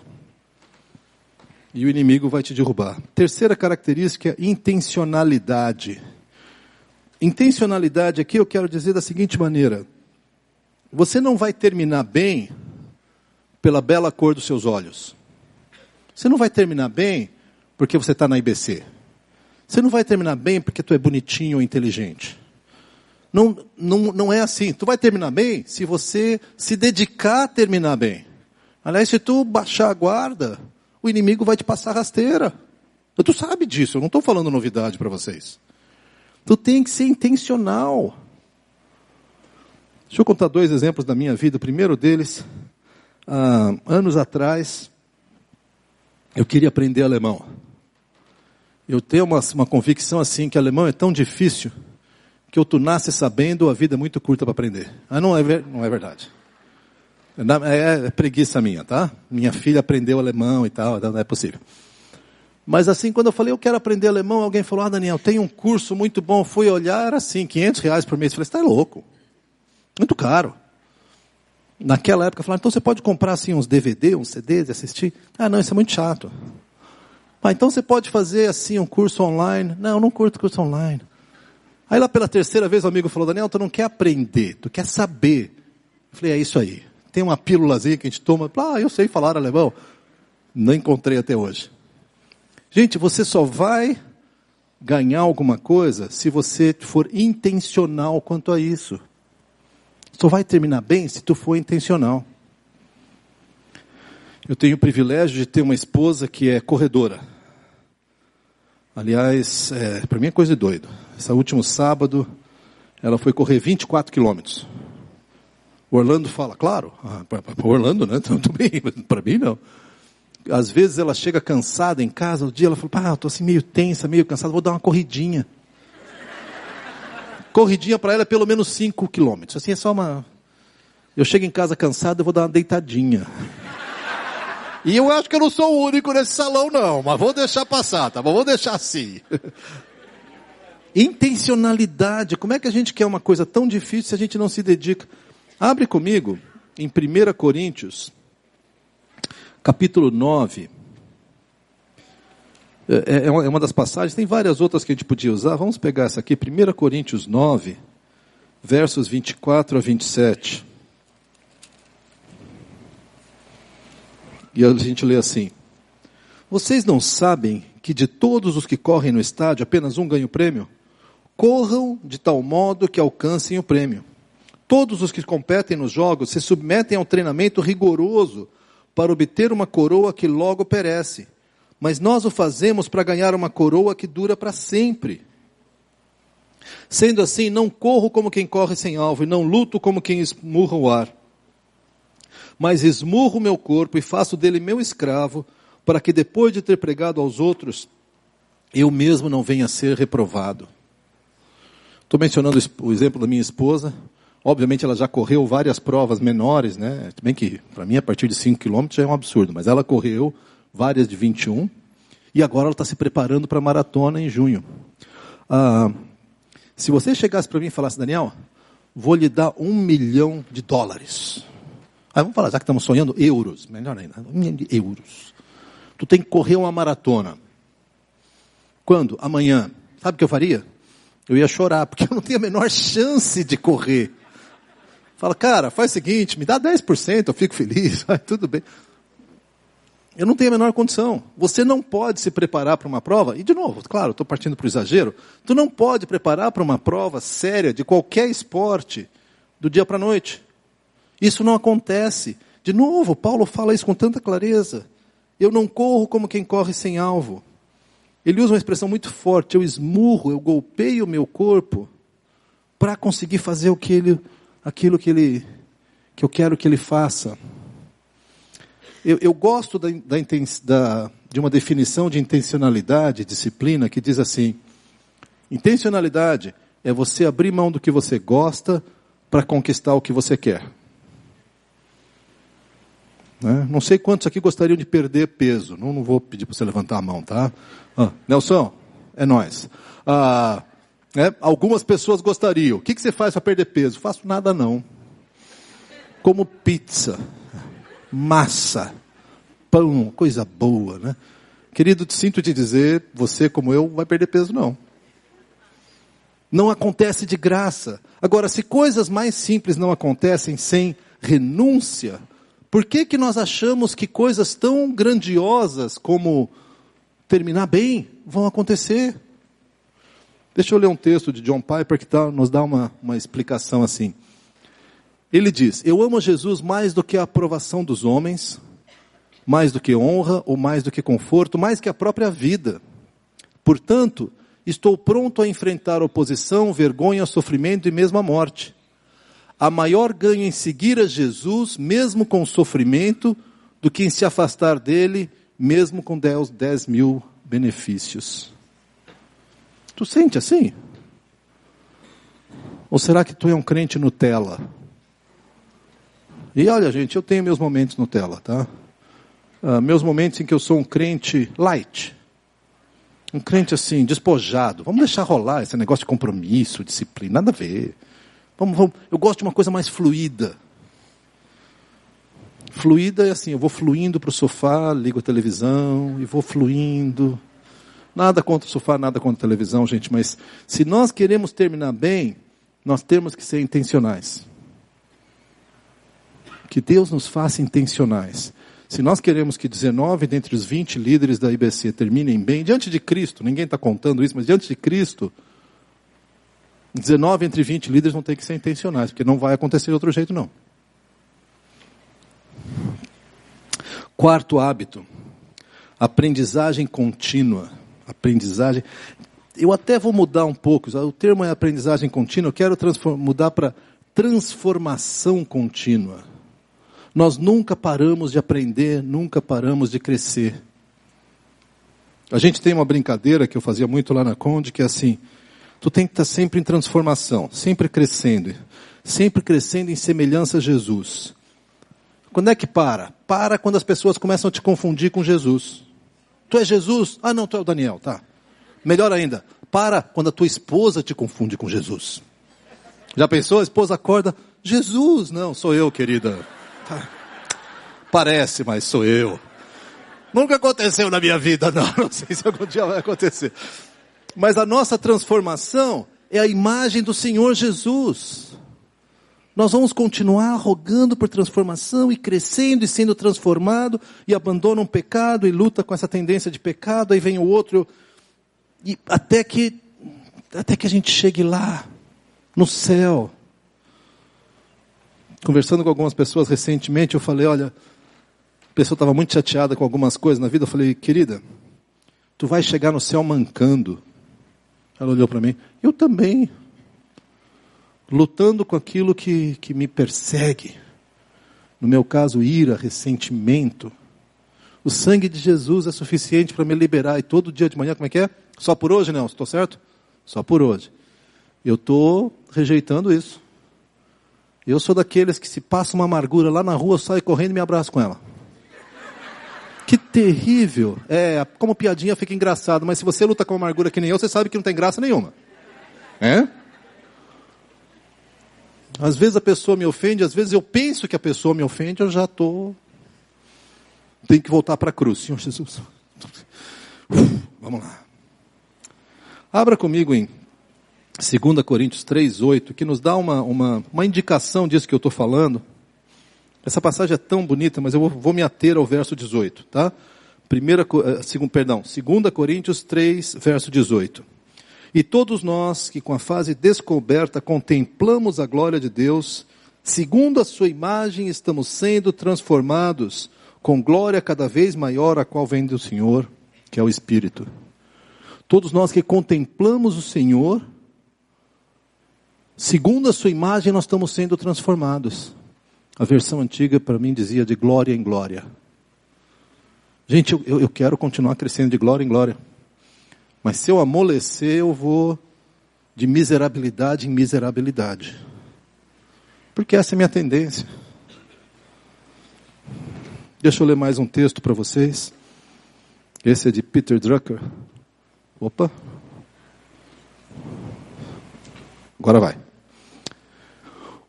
e o inimigo vai te derrubar. Terceira característica, intencionalidade. Intencionalidade aqui eu quero dizer da seguinte maneira: você não vai terminar bem pela bela cor dos seus olhos. Você não vai terminar bem porque você está na IBC. Você não vai terminar bem porque tu é bonitinho ou inteligente. Não, não, não é assim. Tu vai terminar bem se você se dedicar a terminar bem. Aliás, se tu baixar a guarda, o inimigo vai te passar rasteira. Tu sabe disso, eu não estou falando novidade para vocês. Tu tem que ser intencional. Deixa eu contar dois exemplos da minha vida. O primeiro deles, ah, anos atrás, eu queria aprender alemão. Eu tenho uma, uma convicção assim que alemão é tão difícil que eu tu nasce sabendo, a vida é muito curta para aprender. Ah, não é, não é verdade. É, é, preguiça minha, tá? Minha filha aprendeu alemão e tal, não é possível. Mas assim, quando eu falei, eu quero aprender alemão, alguém falou, ah, Daniel, tem um curso muito bom. Fui olhar, era assim, 500 reais por mês. Eu falei, você está louco. Muito caro. Naquela época, falaram, então você pode comprar assim uns DVD, uns CDs e assistir? Ah, não, isso é muito chato. Ah, então você pode fazer assim um curso online? Não, eu não curto curso online. Aí lá pela terceira vez o amigo falou, Daniel, tu não quer aprender, tu quer saber. Eu falei, é isso aí. Tem uma pílulazinha que a gente toma. Ah, eu sei falar alemão. Não encontrei até hoje. Gente, você só vai ganhar alguma coisa se você for intencional quanto a isso. Só vai terminar bem se tu for intencional. Eu tenho o privilégio de ter uma esposa que é corredora. Aliás, é, para mim é coisa de doido. Esse último sábado, ela foi correr 24 quilômetros. O Orlando fala, claro, ah, para Orlando, né? Tudo bem, para mim não às vezes ela chega cansada em casa, no dia ela fala, eu tô assim meio tensa, meio cansada, vou dar uma corridinha. corridinha para ela é pelo menos 5 quilômetros. Assim é só uma. Eu chego em casa cansado, eu vou dar uma deitadinha. E eu acho que eu não sou o único nesse salão, não, mas vou deixar passar, tá bom? Vou deixar assim. Intencionalidade. Como é que a gente quer uma coisa tão difícil se a gente não se dedica? Abre comigo em 1 Coríntios capítulo 9. É, é, é, é uma das passagens, tem várias outras que a gente podia usar. Vamos pegar essa aqui, 1 Coríntios 9, versos 24 a 27. E a gente lê assim: Vocês não sabem que de todos os que correm no estádio, apenas um ganha o prêmio? Corram de tal modo que alcancem o prêmio. Todos os que competem nos jogos se submetem ao treinamento rigoroso para obter uma coroa que logo perece, mas nós o fazemos para ganhar uma coroa que dura para sempre. Sendo assim, não corro como quem corre sem alvo, e não luto como quem esmurra o ar. Mas esmurro meu corpo e faço dele meu escravo, para que depois de ter pregado aos outros, eu mesmo não venha a ser reprovado. Estou mencionando o exemplo da minha esposa, Obviamente ela já correu várias provas menores, né? Bem que para mim a partir de 5 quilômetros já é um absurdo, mas ela correu várias de 21 e agora ela está se preparando para a maratona em junho. Ah, se você chegasse para mim e falasse, Daniel, vou lhe dar um milhão de dólares. Aí vamos falar, já que estamos sonhando, euros, melhor ainda, um milhão de euros. Tu tem que correr uma maratona. Quando? Amanhã. Sabe o que eu faria? Eu ia chorar, porque eu não tenho a menor chance de correr. Fala, cara, faz o seguinte, me dá 10%, eu fico feliz, tudo bem. Eu não tenho a menor condição. Você não pode se preparar para uma prova, e de novo, claro, estou partindo para o exagero, tu não pode preparar para uma prova séria de qualquer esporte do dia para a noite. Isso não acontece. De novo, Paulo fala isso com tanta clareza. Eu não corro como quem corre sem alvo. Ele usa uma expressão muito forte, eu esmurro, eu golpeio o meu corpo para conseguir fazer o que ele aquilo que ele que eu quero que ele faça. Eu, eu gosto da, da, da, de uma definição de intencionalidade, disciplina, que diz assim: intencionalidade é você abrir mão do que você gosta para conquistar o que você quer. Né? Não sei quantos aqui gostariam de perder peso. Não, não vou pedir para você levantar a mão, tá? Ah, Nelson, é nós. Ah, é, algumas pessoas gostariam. O que, que você faz para perder peso? Faço nada não. Como pizza, massa, pão, coisa boa, né? Querido, sinto te dizer, você como eu, vai perder peso não. Não acontece de graça. Agora, se coisas mais simples não acontecem sem renúncia, por que que nós achamos que coisas tão grandiosas como terminar bem vão acontecer? Deixa eu ler um texto de John Piper que tá, nos dá uma, uma explicação assim. Ele diz: Eu amo Jesus mais do que a aprovação dos homens, mais do que honra ou mais do que conforto, mais que a própria vida. Portanto, estou pronto a enfrentar oposição, vergonha, sofrimento e mesmo a morte. Há maior ganho em seguir a Jesus, mesmo com sofrimento, do que em se afastar dele, mesmo com 10, 10 mil benefícios. Tu sente assim? Ou será que tu é um crente Nutella? E olha, gente, eu tenho meus momentos Nutella, tá? Uh, meus momentos em que eu sou um crente light. Um crente assim, despojado. Vamos deixar rolar esse negócio de compromisso, disciplina, nada a ver. Vamos, vamos. Eu gosto de uma coisa mais fluida. Fluida é assim, eu vou fluindo para o sofá, ligo a televisão e vou fluindo. Nada contra o sofá, nada contra a televisão, gente, mas se nós queremos terminar bem, nós temos que ser intencionais. Que Deus nos faça intencionais. Se nós queremos que 19 dentre os 20 líderes da IBC terminem bem, diante de Cristo, ninguém está contando isso, mas diante de Cristo, 19 entre 20 líderes vão ter que ser intencionais, porque não vai acontecer de outro jeito, não. Quarto hábito, aprendizagem contínua. Aprendizagem. Eu até vou mudar um pouco, o termo é aprendizagem contínua, eu quero mudar para transformação contínua. Nós nunca paramos de aprender, nunca paramos de crescer. A gente tem uma brincadeira que eu fazia muito lá na Conde, que é assim, tu tem que estar sempre em transformação, sempre crescendo, sempre crescendo em semelhança a Jesus. Quando é que para? Para quando as pessoas começam a te confundir com Jesus. Tu é Jesus? Ah, não, tu é o Daniel, tá. Melhor ainda, para quando a tua esposa te confunde com Jesus. Já pensou? A esposa acorda, Jesus, não, sou eu, querida. Tá. Parece, mas sou eu. Nunca aconteceu na minha vida, não. Não sei se algum dia vai acontecer. Mas a nossa transformação é a imagem do Senhor Jesus. Nós vamos continuar rogando por transformação e crescendo e sendo transformado e abandona um pecado e luta com essa tendência de pecado, aí vem o outro e até que até que a gente chegue lá no céu. Conversando com algumas pessoas recentemente, eu falei, olha, a pessoa estava muito chateada com algumas coisas na vida, eu falei, querida, tu vai chegar no céu mancando. Ela olhou para mim, eu também lutando com aquilo que, que me persegue. No meu caso, ira, ressentimento. O sangue de Jesus é suficiente para me liberar. E todo dia de manhã, como é que é? Só por hoje, não? Estou certo? Só por hoje. Eu estou rejeitando isso. Eu sou daqueles que se passa uma amargura lá na rua, sai correndo e me abraço com ela. Que terrível. É, como piadinha fica engraçado, mas se você luta com amargura que nem eu, você sabe que não tem graça nenhuma. É? Às vezes a pessoa me ofende, às vezes eu penso que a pessoa me ofende, eu já estou. Tenho que voltar para a cruz, Senhor Jesus. vamos lá. Abra comigo em 2 Coríntios 3,8, que nos dá uma, uma, uma indicação disso que eu estou falando. Essa passagem é tão bonita, mas eu vou, vou me ater ao verso 18, tá? Primeira, eh, perdão, 2 Coríntios 3, verso 18. E todos nós que com a fase descoberta contemplamos a glória de Deus, segundo a sua imagem estamos sendo transformados com glória cada vez maior, a qual vem do Senhor, que é o Espírito. Todos nós que contemplamos o Senhor, segundo a sua imagem, nós estamos sendo transformados. A versão antiga para mim dizia de glória em glória. Gente, eu, eu quero continuar crescendo de glória em glória. Mas se eu amolecer, eu vou de miserabilidade em miserabilidade. Porque essa é a minha tendência. Deixa eu ler mais um texto para vocês. Esse é de Peter Drucker. Opa. Agora vai.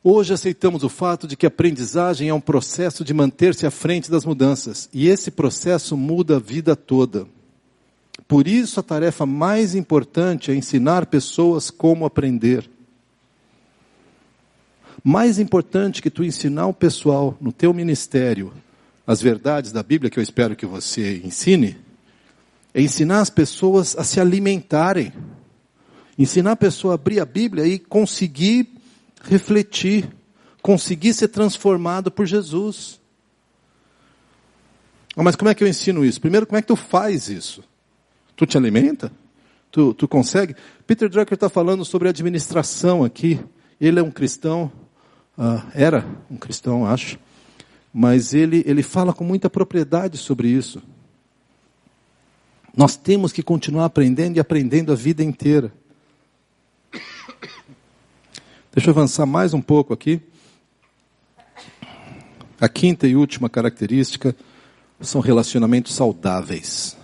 Hoje aceitamos o fato de que aprendizagem é um processo de manter-se à frente das mudanças, e esse processo muda a vida toda. Por isso, a tarefa mais importante é ensinar pessoas como aprender. Mais importante que tu ensinar o pessoal no teu ministério as verdades da Bíblia, que eu espero que você ensine, é ensinar as pessoas a se alimentarem. Ensinar a pessoa a abrir a Bíblia e conseguir refletir, conseguir ser transformado por Jesus. Ah, mas como é que eu ensino isso? Primeiro, como é que tu faz isso? Tu te alimenta? Tu, tu consegue? Peter Drucker está falando sobre administração aqui. Ele é um cristão, uh, era um cristão, acho, mas ele, ele fala com muita propriedade sobre isso. Nós temos que continuar aprendendo e aprendendo a vida inteira. Deixa eu avançar mais um pouco aqui. A quinta e última característica são relacionamentos saudáveis.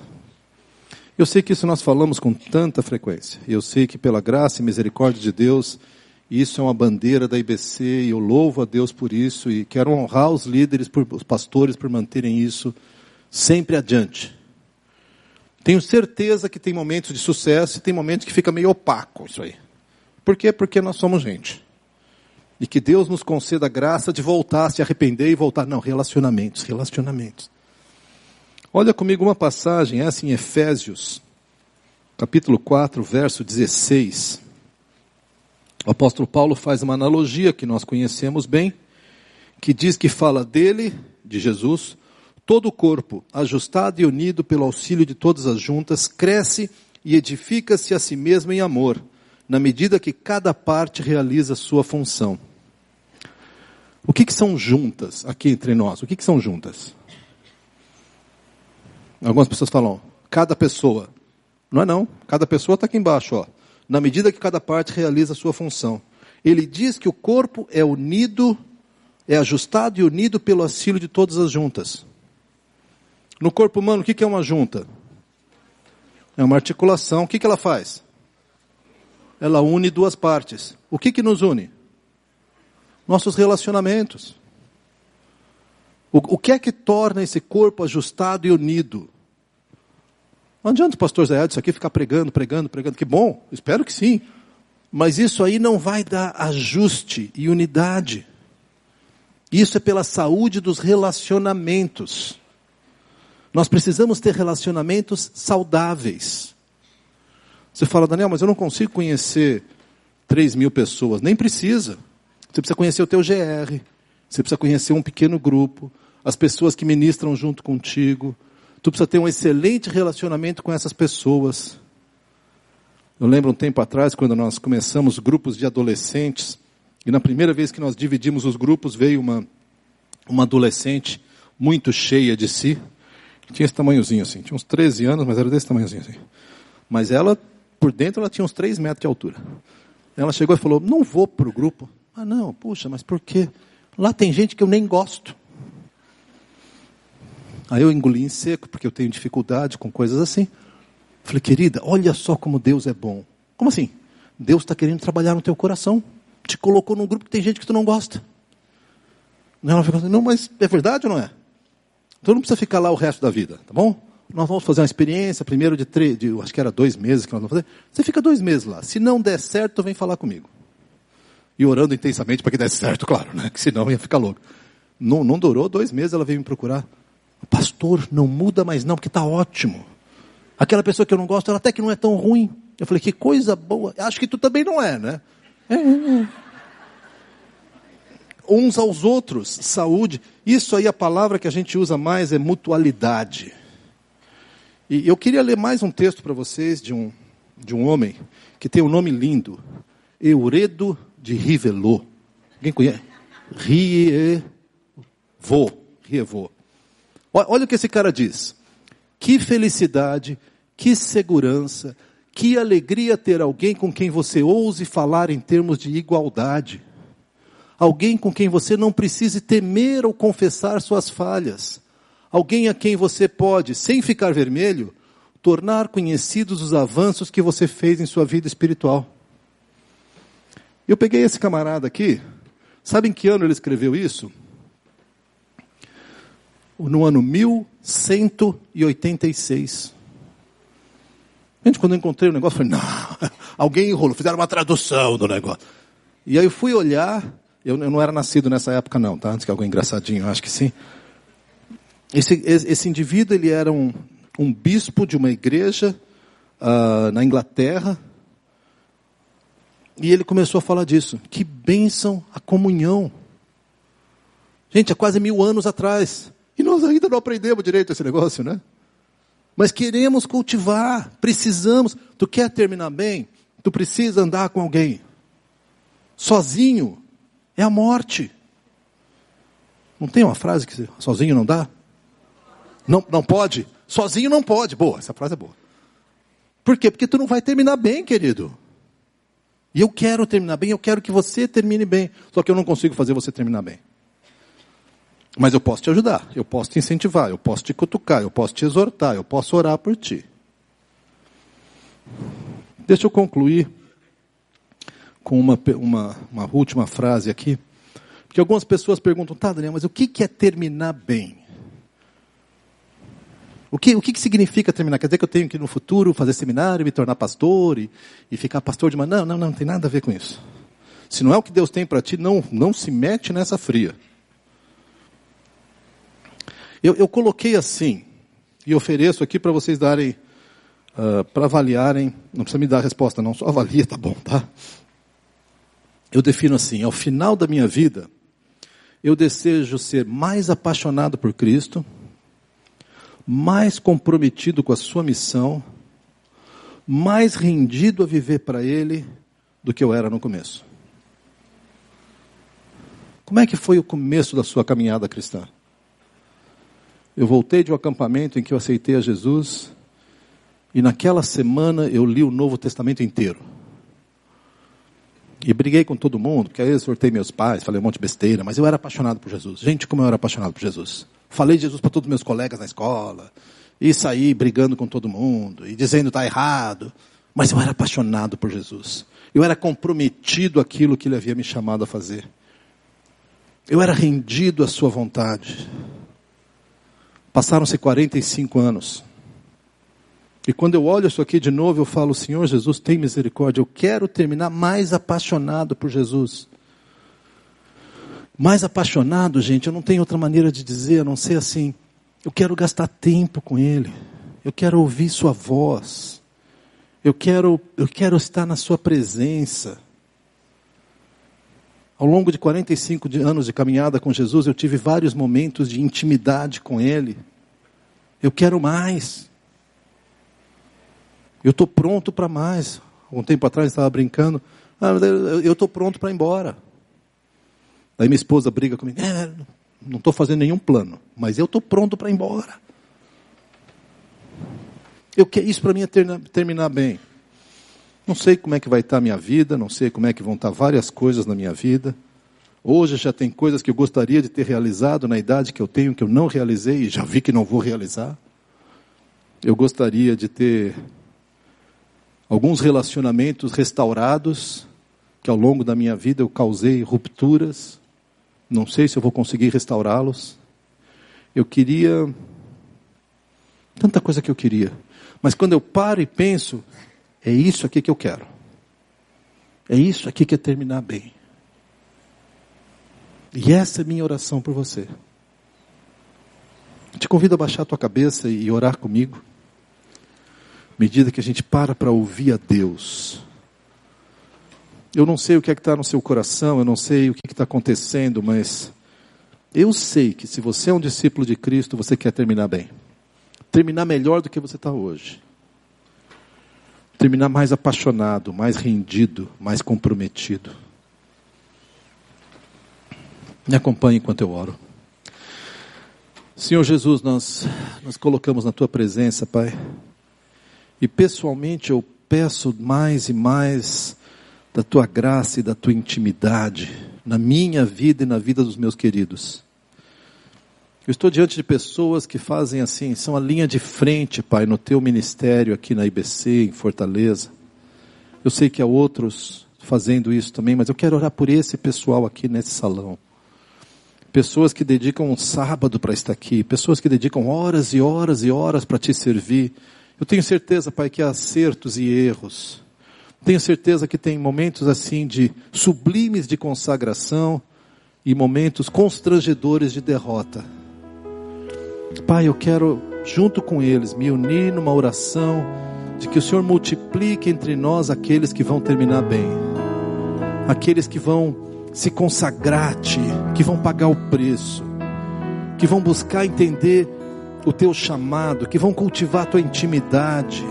Eu sei que isso nós falamos com tanta frequência. Eu sei que pela graça e misericórdia de Deus, isso é uma bandeira da IBC e eu louvo a Deus por isso e quero honrar os líderes, os pastores por manterem isso sempre adiante. Tenho certeza que tem momentos de sucesso e tem momentos que fica meio opaco isso aí. Por quê? Porque nós somos gente. E que Deus nos conceda a graça de voltar, se arrepender e voltar. Não, relacionamentos, relacionamentos. Olha comigo uma passagem, essa em Efésios, capítulo 4, verso 16. O apóstolo Paulo faz uma analogia que nós conhecemos bem, que diz que fala dele, de Jesus, todo o corpo, ajustado e unido pelo auxílio de todas as juntas, cresce e edifica-se a si mesmo em amor na medida que cada parte realiza sua função. O que, que são juntas aqui entre nós? O que, que são juntas? Algumas pessoas falam, cada pessoa. Não é não, cada pessoa está aqui embaixo, ó. Na medida que cada parte realiza a sua função. Ele diz que o corpo é unido, é ajustado e unido pelo auxílio de todas as juntas. No corpo humano, o que, é uma junta? É uma articulação. O que, que ela faz? ela une duas partes. O que que nos une? Nossos relacionamentos. O, o que é que torna esse corpo ajustado e unido? Não adianta o pastor Zé isso aqui ficar pregando, pregando, pregando. Que bom, espero que sim. Mas isso aí não vai dar ajuste e unidade. Isso é pela saúde dos relacionamentos. Nós precisamos ter relacionamentos saudáveis. Você fala, Daniel, mas eu não consigo conhecer 3 mil pessoas. Nem precisa. Você precisa conhecer o teu GR. Você precisa conhecer um pequeno grupo. As pessoas que ministram junto contigo. Tu precisa ter um excelente relacionamento com essas pessoas. Eu lembro um tempo atrás, quando nós começamos grupos de adolescentes, e na primeira vez que nós dividimos os grupos, veio uma, uma adolescente muito cheia de si. Tinha esse tamanhozinho assim, tinha uns 13 anos, mas era desse tamanhozinho assim. Mas ela por dentro ela tinha uns 3 metros de altura. Ela chegou e falou: Não vou para o grupo. Ah, não, puxa, mas por quê? Lá tem gente que eu nem gosto. Aí eu engoli em seco, porque eu tenho dificuldade com coisas assim. Falei, querida, olha só como Deus é bom. Como assim? Deus está querendo trabalhar no teu coração. Te colocou num grupo que tem gente que tu não gosta. Ela ficou assim, não, mas é verdade ou não é? Então não precisa ficar lá o resto da vida, tá bom? nós vamos fazer uma experiência, primeiro de, três, de acho que era dois meses que nós vamos fazer. Você fica dois meses lá. Se não der certo, vem falar comigo. E orando intensamente para que desse certo, claro, né? Que senão ia ficar louco. Não, não durou dois meses, ela veio me procurar. Pastor, não muda mais não, porque está ótimo. Aquela pessoa que eu não gosto, ela até que não é tão ruim. Eu falei, que coisa boa. Acho que tu também não é, né? É, é, é. Uns aos outros, saúde. Isso aí, a palavra que a gente usa mais é mutualidade. E eu queria ler mais um texto para vocês de um, de um homem que tem um nome lindo. Euredo de Rivelot. Alguém conhece? Rievo. Rievo. Olha o que esse cara diz. Que felicidade, que segurança, que alegria ter alguém com quem você ouse falar em termos de igualdade. Alguém com quem você não precise temer ou confessar suas falhas Alguém a quem você pode, sem ficar vermelho, tornar conhecidos os avanços que você fez em sua vida espiritual. Eu peguei esse camarada aqui, sabe em que ano ele escreveu isso? No ano 1186. Gente, quando eu encontrei o negócio, falei, não, alguém enrolou, fizeram uma tradução do negócio. E aí eu fui olhar, eu, eu não era nascido nessa época não, tá? Antes que alguém engraçadinho, acho que sim. Esse, esse indivíduo ele era um, um bispo de uma igreja uh, na Inglaterra, E ele começou a falar disso. Que bênção a comunhão. Gente, há quase mil anos atrás. E nós ainda não aprendemos direito esse negócio, né? Mas queremos cultivar, precisamos. Tu quer terminar bem? Tu precisa andar com alguém. Sozinho é a morte. Não tem uma frase que sozinho não dá? Não, não pode? Sozinho não pode. Boa, essa frase é boa. Por quê? Porque tu não vai terminar bem, querido. E eu quero terminar bem, eu quero que você termine bem. Só que eu não consigo fazer você terminar bem. Mas eu posso te ajudar, eu posso te incentivar, eu posso te cutucar, eu posso te exortar, eu posso orar por ti. Deixa eu concluir com uma, uma, uma última frase aqui. Porque algumas pessoas perguntam, tá, Daniel, mas o que, que é terminar bem? O que, o que, que significa terminar? Quer dizer que eu tenho que no futuro fazer seminário, me tornar pastor e, e ficar pastor de uma. Não, não, não, não tem nada a ver com isso. Se não é o que Deus tem para ti, não, não se mete nessa fria. Eu, eu coloquei assim, e ofereço aqui para vocês darem, uh, para avaliarem, não precisa me dar a resposta não, só avalia, tá bom, tá? Eu defino assim, ao final da minha vida, eu desejo ser mais apaixonado por Cristo, mais comprometido com a sua missão, mais rendido a viver para Ele do que eu era no começo. Como é que foi o começo da sua caminhada cristã? Eu voltei de um acampamento em que eu aceitei a Jesus e naquela semana eu li o Novo Testamento inteiro. E briguei com todo mundo, porque aí eu exortei meus pais, falei um monte de besteira, mas eu era apaixonado por Jesus. Gente, como eu era apaixonado por Jesus. Falei de Jesus para todos os meus colegas na escola, e saí brigando com todo mundo, e dizendo está errado. Mas eu era apaixonado por Jesus. Eu era comprometido aquilo que ele havia me chamado a fazer. Eu era rendido à sua vontade. Passaram-se 45 anos. E quando eu olho isso aqui de novo, eu falo, Senhor Jesus, tem misericórdia. Eu quero terminar mais apaixonado por Jesus. Mais apaixonado, gente, eu não tenho outra maneira de dizer, a não ser assim. Eu quero gastar tempo com Ele. Eu quero ouvir Sua voz. Eu quero, eu quero estar na Sua presença. Ao longo de 45 anos de caminhada com Jesus, eu tive vários momentos de intimidade com Ele. Eu quero mais. Eu estou pronto para mais. Um tempo atrás estava brincando. Ah, eu estou pronto para ir embora. Aí minha esposa briga comigo. É, não estou fazendo nenhum plano, mas eu estou pronto para ir embora. Eu quero isso para mim é ter, terminar bem. Não sei como é que vai estar a minha vida, não sei como é que vão estar várias coisas na minha vida. Hoje já tem coisas que eu gostaria de ter realizado na idade que eu tenho, que eu não realizei e já vi que não vou realizar. Eu gostaria de ter alguns relacionamentos restaurados, que ao longo da minha vida eu causei rupturas. Não sei se eu vou conseguir restaurá-los. Eu queria. Tanta coisa que eu queria. Mas quando eu paro e penso, é isso aqui que eu quero. É isso aqui que é terminar bem. E essa é minha oração por você. Te convido a baixar a tua cabeça e orar comigo. Medida que a gente para para ouvir a Deus. Eu não sei o que é que está no seu coração, eu não sei o que está acontecendo, mas eu sei que se você é um discípulo de Cristo, você quer terminar bem. Terminar melhor do que você está hoje terminar mais apaixonado, mais rendido, mais comprometido. Me acompanhe enquanto eu oro. Senhor Jesus, nós nos colocamos na tua presença, Pai. E pessoalmente eu peço mais e mais da tua graça e da tua intimidade na minha vida e na vida dos meus queridos. Eu estou diante de pessoas que fazem assim, são a linha de frente, Pai, no teu ministério aqui na IBC, em Fortaleza. Eu sei que há outros fazendo isso também, mas eu quero orar por esse pessoal aqui nesse salão. Pessoas que dedicam um sábado para estar aqui, pessoas que dedicam horas e horas e horas para te servir. Eu tenho certeza, Pai, que há acertos e erros. Tenho certeza que tem momentos assim de sublimes de consagração e momentos constrangedores de derrota. Pai, eu quero, junto com eles, me unir numa oração de que o Senhor multiplique entre nós aqueles que vão terminar bem. aqueles que vão se consagrar-te, que vão pagar o preço, que vão buscar entender o teu chamado, que vão cultivar a tua intimidade,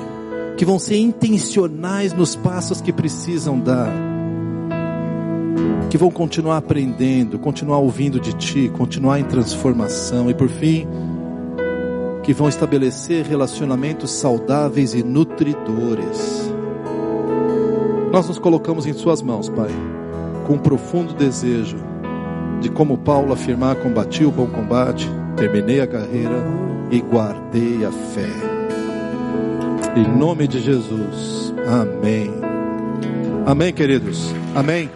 que vão ser intencionais nos passos que precisam dar, que vão continuar aprendendo, continuar ouvindo de ti, continuar em transformação e por fim, que vão estabelecer relacionamentos saudáveis e nutridores. Nós nos colocamos em Suas mãos, Pai, com um profundo desejo de, como Paulo afirmar, combati o bom combate, terminei a carreira e guardei a fé. Em nome de Jesus. Amém. Amém, queridos. Amém.